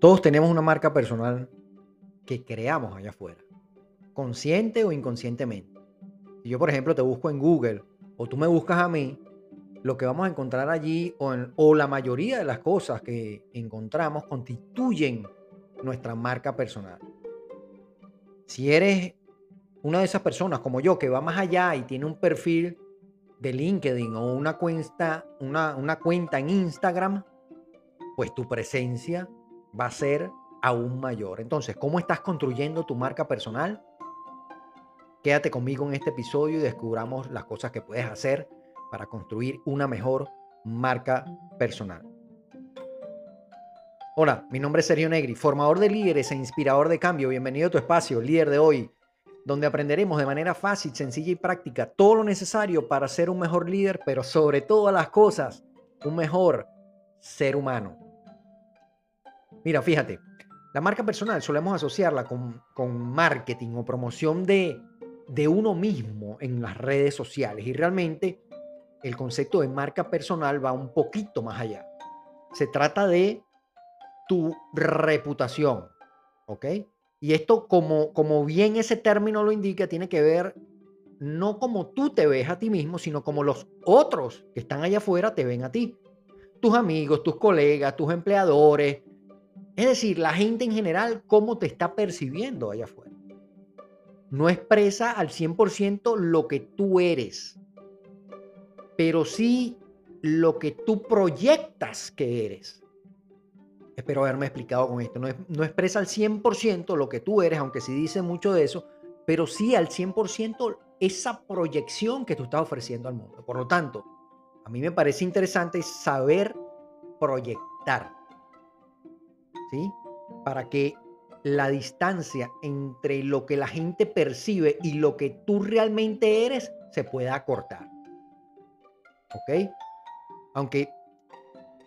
Todos tenemos una marca personal que creamos allá afuera, consciente o inconscientemente. Si yo, por ejemplo, te busco en Google o tú me buscas a mí, lo que vamos a encontrar allí o, o la mayoría de las cosas que encontramos constituyen nuestra marca personal. Si eres una de esas personas como yo que va más allá y tiene un perfil de LinkedIn o una cuenta, una cuenta en Instagram, pues tu presencia va a ser aún mayor. Entonces, ¿cómo estás construyendo tu marca personal? Quédate conmigo en este episodio y descubramos las cosas que puedes hacer para construir una mejor marca personal. Hola, mi nombre es Sergio Negri, formador de líderes e inspirador de cambio. Bienvenido a tu espacio, líder de hoy, donde aprenderemos de manera fácil, sencilla y práctica todo lo necesario para ser un mejor líder, pero sobre todas las cosas, un mejor ser humano. Mira, fíjate, la marca personal solemos asociarla con, con marketing o promoción de, de uno mismo en las redes sociales y realmente el concepto de marca personal va un poquito más allá. Se trata de tu reputación, ¿ok? Y esto, como, como bien ese término lo indica, tiene que ver no como tú te ves a ti mismo, sino como los otros que están allá afuera te ven a ti. Tus amigos, tus colegas, tus empleadores. Es decir, la gente en general, cómo te está percibiendo allá afuera. No expresa al 100% lo que tú eres, pero sí lo que tú proyectas que eres. Espero haberme explicado con esto. No, expresa al 100% lo que tú eres, aunque sí dice mucho de eso, pero sí al 100% esa proyección que tú estás ofreciendo al mundo. Por lo tanto, a mí me parece interesante saber proyectar. ¿Sí? Para que la distancia entre lo que la gente percibe y lo que tú realmente eres se pueda acortar. ¿Ok? Aunque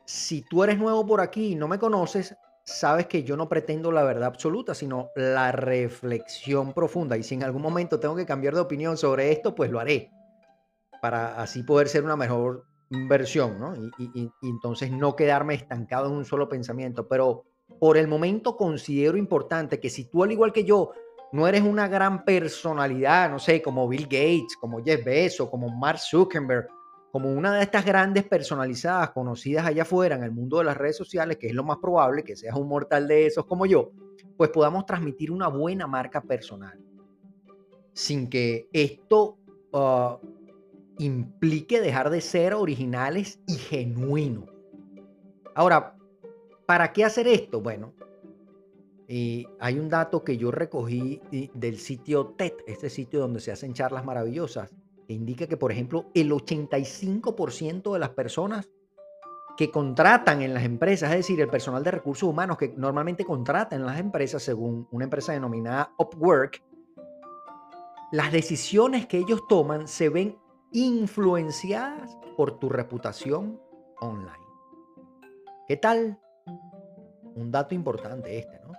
si tú eres nuevo por aquí y no me conoces, sabes que yo no pretendo la verdad absoluta, sino la reflexión profunda. Y si en algún momento tengo que cambiar de opinión sobre esto, pues lo haré, para así poder ser una mejor versión, ¿no? Y, entonces no quedarme estancado en un solo pensamiento. Pero por el momento considero importante que si tú, al igual que yo, no eres una gran personalidad, no sé, como Bill Gates, como Jeff Bezos, como Mark Zuckerberg, como una de estas grandes personalizadas conocidas allá afuera en el mundo de las redes sociales, que es lo más probable que seas un mortal de esos como yo, pues podamos transmitir una buena marca personal. Sin que esto ah, implique dejar de ser originales y genuinos. Ahora, ¿para qué hacer esto? Bueno, eh, hay un dato que yo recogí del sitio TED, este sitio donde se hacen charlas maravillosas, indica que, por ejemplo, el 85% de las personas que contratan en las empresas, es decir, el personal de recursos humanos que normalmente contratan en las empresas, según una empresa denominada Upwork, las decisiones que ellos toman se ven influenciadas por tu reputación online. ¿Qué tal? Un dato importante este, ¿no?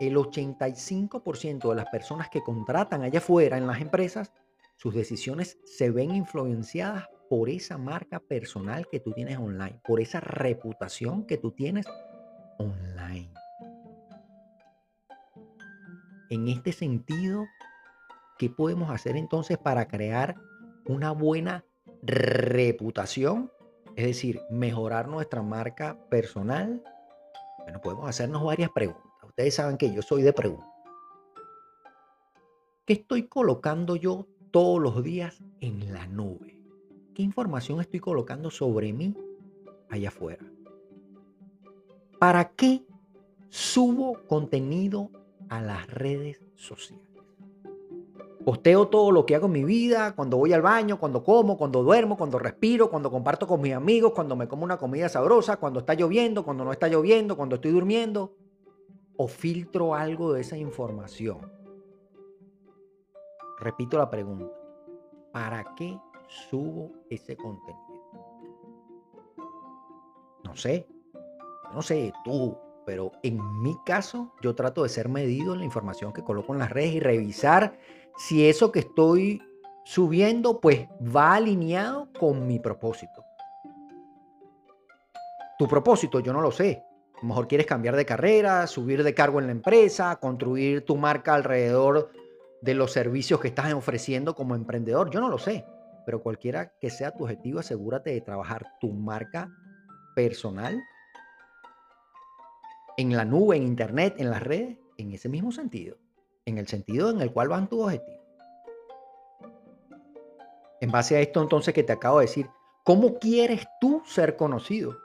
El 85% de las personas que contratan allá afuera en las empresas sus decisiones se ven influenciadas por esa marca personal que tú tienes online, por esa reputación que tú tienes online. En este sentido, ¿qué podemos hacer entonces para crear una buena reputación? Es decir, mejorar nuestra marca personal. Bueno, podemos hacernos varias preguntas. Ustedes saben que yo soy de preguntas. ¿Qué estoy colocando yo todos los días en la nube. ¿Qué información estoy colocando sobre mí allá afuera? ¿Para qué subo contenido a las redes sociales? Posteo todo lo que hago en mi vida, cuando voy al baño, cuando como, cuando duermo, cuando respiro, cuando comparto con mis amigos, cuando me como una comida sabrosa, cuando está lloviendo, cuando no está lloviendo, cuando estoy durmiendo. O filtro algo de esa información Repito la pregunta. ¿Para qué subo ese contenido? No sé. No sé tú, pero en mi caso yo trato de ser medido en la información que coloco en las redes y revisar si eso que estoy subiendo pues va alineado con mi propósito. Tu propósito yo no lo sé, A lo mejor quieres cambiar de carrera, subir de cargo en la empresa, construir tu marca alrededor de los servicios que estás ofreciendo como emprendedor. Yo no lo sé, pero cualquiera que sea tu objetivo, asegúrate de trabajar tu marca personal en la nube, en internet, en las redes, en ese mismo sentido, en el sentido en el cual van tus objetivos. En base a esto entonces que te acabo de decir, ¿cómo quieres tú ser conocido?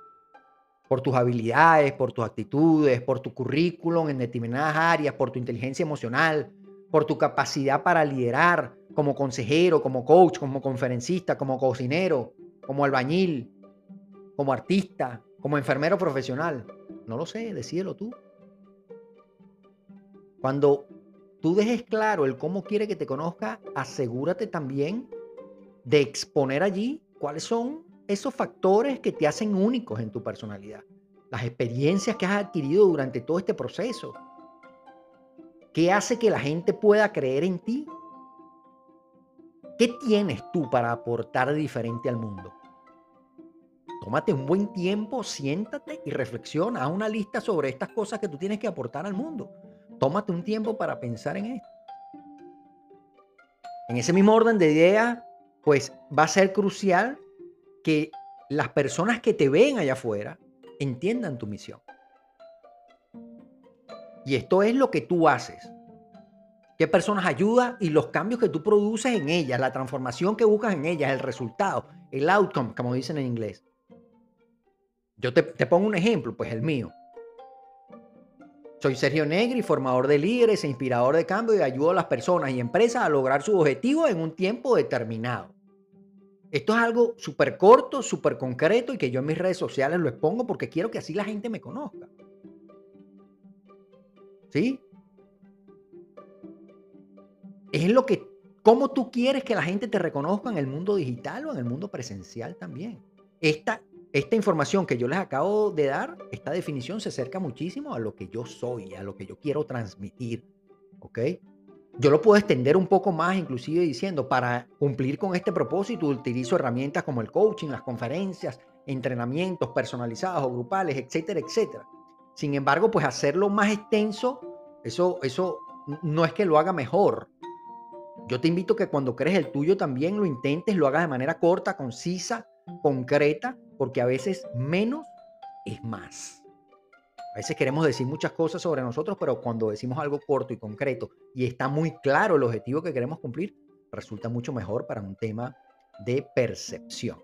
Por tus habilidades, por tus actitudes, por tu currículum en determinadas áreas, por tu inteligencia emocional, por tu capacidad para liderar como consejero, como coach, como conferencista, como cocinero, como albañil, como artista, como enfermero profesional. No lo sé, decídelo tú. Cuando tú dejes claro el cómo quiere que te conozca, asegúrate también de exponer allí cuáles son esos factores que te hacen únicos en tu personalidad, las experiencias que has adquirido durante todo este proceso. ¿Qué hace que la gente pueda creer en ti? ¿Qué tienes tú para aportar diferente al mundo? Tómate un buen tiempo, siéntate y reflexiona. Haz una lista sobre estas cosas que tú tienes que aportar al mundo. Tómate un tiempo para pensar en esto. En ese mismo orden de ideas, pues va a ser crucial que las personas que te ven allá afuera entiendan tu misión. Y esto es lo que tú haces. ¿Qué personas ayuda y los cambios que tú produces en ellas, la transformación que buscas en ellas, el resultado, el outcome, como dicen en inglés? Yo te, te pongo un ejemplo, pues el mío. Soy Sergio Negri, formador de líderes e inspirador de cambio y ayudo a las personas y empresas a lograr sus objetivos en un tiempo determinado. Esto es algo súper corto, súper concreto y que yo en mis redes sociales lo expongo porque quiero que así la gente me conozca. ¿Sí? Es lo que, cómo tú quieres que la gente te reconozca en el mundo digital o en el mundo presencial también. Esta esta información que yo les acabo de dar, esta definición se acerca muchísimo a lo que yo soy, a lo que yo quiero transmitir. ¿Ok? Yo lo puedo extender un poco más, inclusive diciendo, para cumplir con este propósito, utilizo herramientas como el coaching, las conferencias, entrenamientos personalizados o grupales, etcétera, etcétera. Sin embargo, pues hacerlo más extenso, eso, eso no es que lo haga mejor. Yo te invito que cuando crees el tuyo también lo intentes, lo hagas de manera corta, concisa, concreta, porque a veces menos es más. A veces queremos decir muchas cosas sobre nosotros, pero cuando decimos algo corto y concreto y está muy claro el objetivo que queremos cumplir, resulta mucho mejor para un tema de percepción.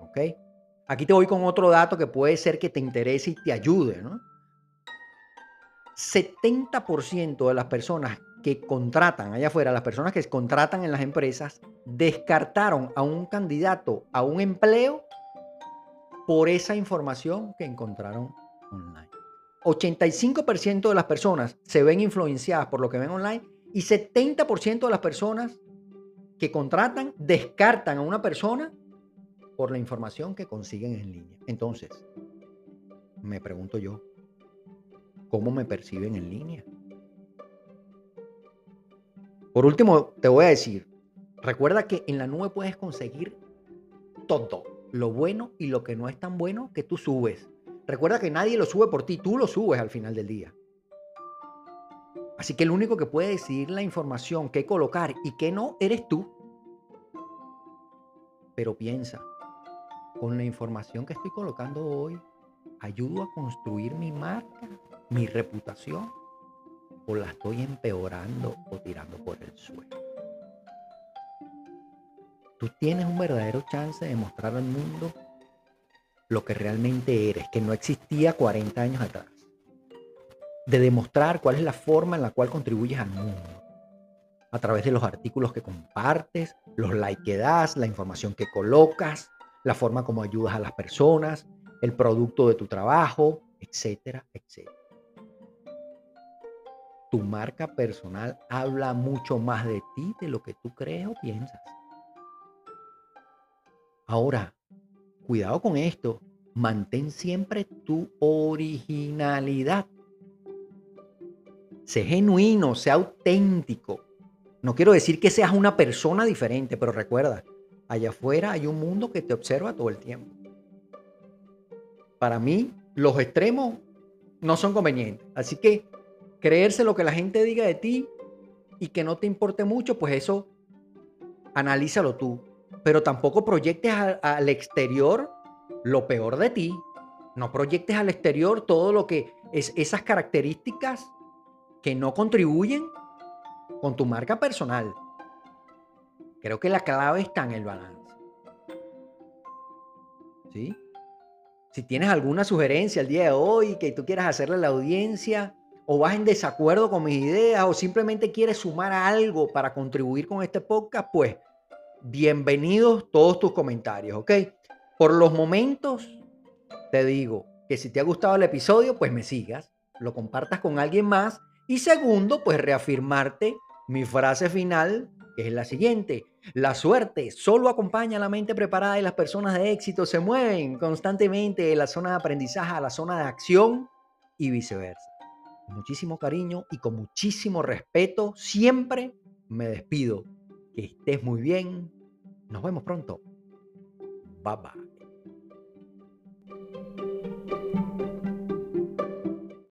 ¿Ok? Aquí te voy con otro dato que puede ser que te interese y te ayude. ¿no? 70% de las personas que contratan allá afuera, las personas que contratan en las empresas, descartaron a un candidato a un empleo por esa información que encontraron online. 85% de las personas se ven influenciadas por lo que ven online y 70% de las personas que contratan descartan a una persona por la información que consiguen en línea. Entonces, me pregunto yo, ¿cómo me perciben en línea? Por último, te voy a decir, recuerda que en la nube puedes conseguir todo lo bueno y lo que no es tan bueno que tú subes. Recuerda que nadie lo sube por ti, tú lo subes al final del día. Así que el único que puede decidir la información, qué colocar y qué no, eres tú. Pero piensa, con la información que estoy colocando hoy, ¿ayudo a construir mi marca, mi reputación? ¿O la estoy empeorando o tirando por el suelo? Tú tienes un verdadero chance de mostrar al mundo lo que realmente eres, que no existía 40 años atrás. De demostrar cuál es la forma en la cual contribuyes al mundo. A través de los artículos que compartes, los likes que das, la información que colocas, la forma como ayudas a las personas, el producto de tu trabajo, etcétera, etcétera. Tu marca personal habla mucho más de ti de lo que tú crees o piensas. Ahora, cuidado con esto. Mantén siempre tu originalidad. Sé genuino, sé auténtico. No quiero decir que seas una persona diferente, pero recuerda, allá afuera hay un mundo que te observa todo el tiempo. Para mí, los extremos no son convenientes. Así que creerse lo que la gente diga de ti y que no te importe mucho, pues eso analízalo tú. Pero tampoco proyectes al exterior lo peor de ti. No proyectes al exterior todo lo que es esas características que no contribuyen con tu marca personal. Creo que la clave está en el balance. ¿Sí? Si tienes alguna sugerencia el día de hoy que tú quieras hacerle a la audiencia, o vas en desacuerdo con mis ideas, o simplemente quieres sumar algo para contribuir con este podcast, pues bienvenidos todos tus comentarios, ¿ok? Por los momentos, te digo que si te ha gustado el episodio, pues me sigas, lo compartas con alguien más. Y segundo, pues reafirmarte mi frase final, que es la siguiente. La suerte solo acompaña a la mente preparada y las personas de éxito se mueven constantemente de la zona de aprendizaje a la zona de acción y viceversa. Muchísimo cariño y con muchísimo respeto, siempre me despido. Que estés muy bien. Nos vemos pronto. Bye bye.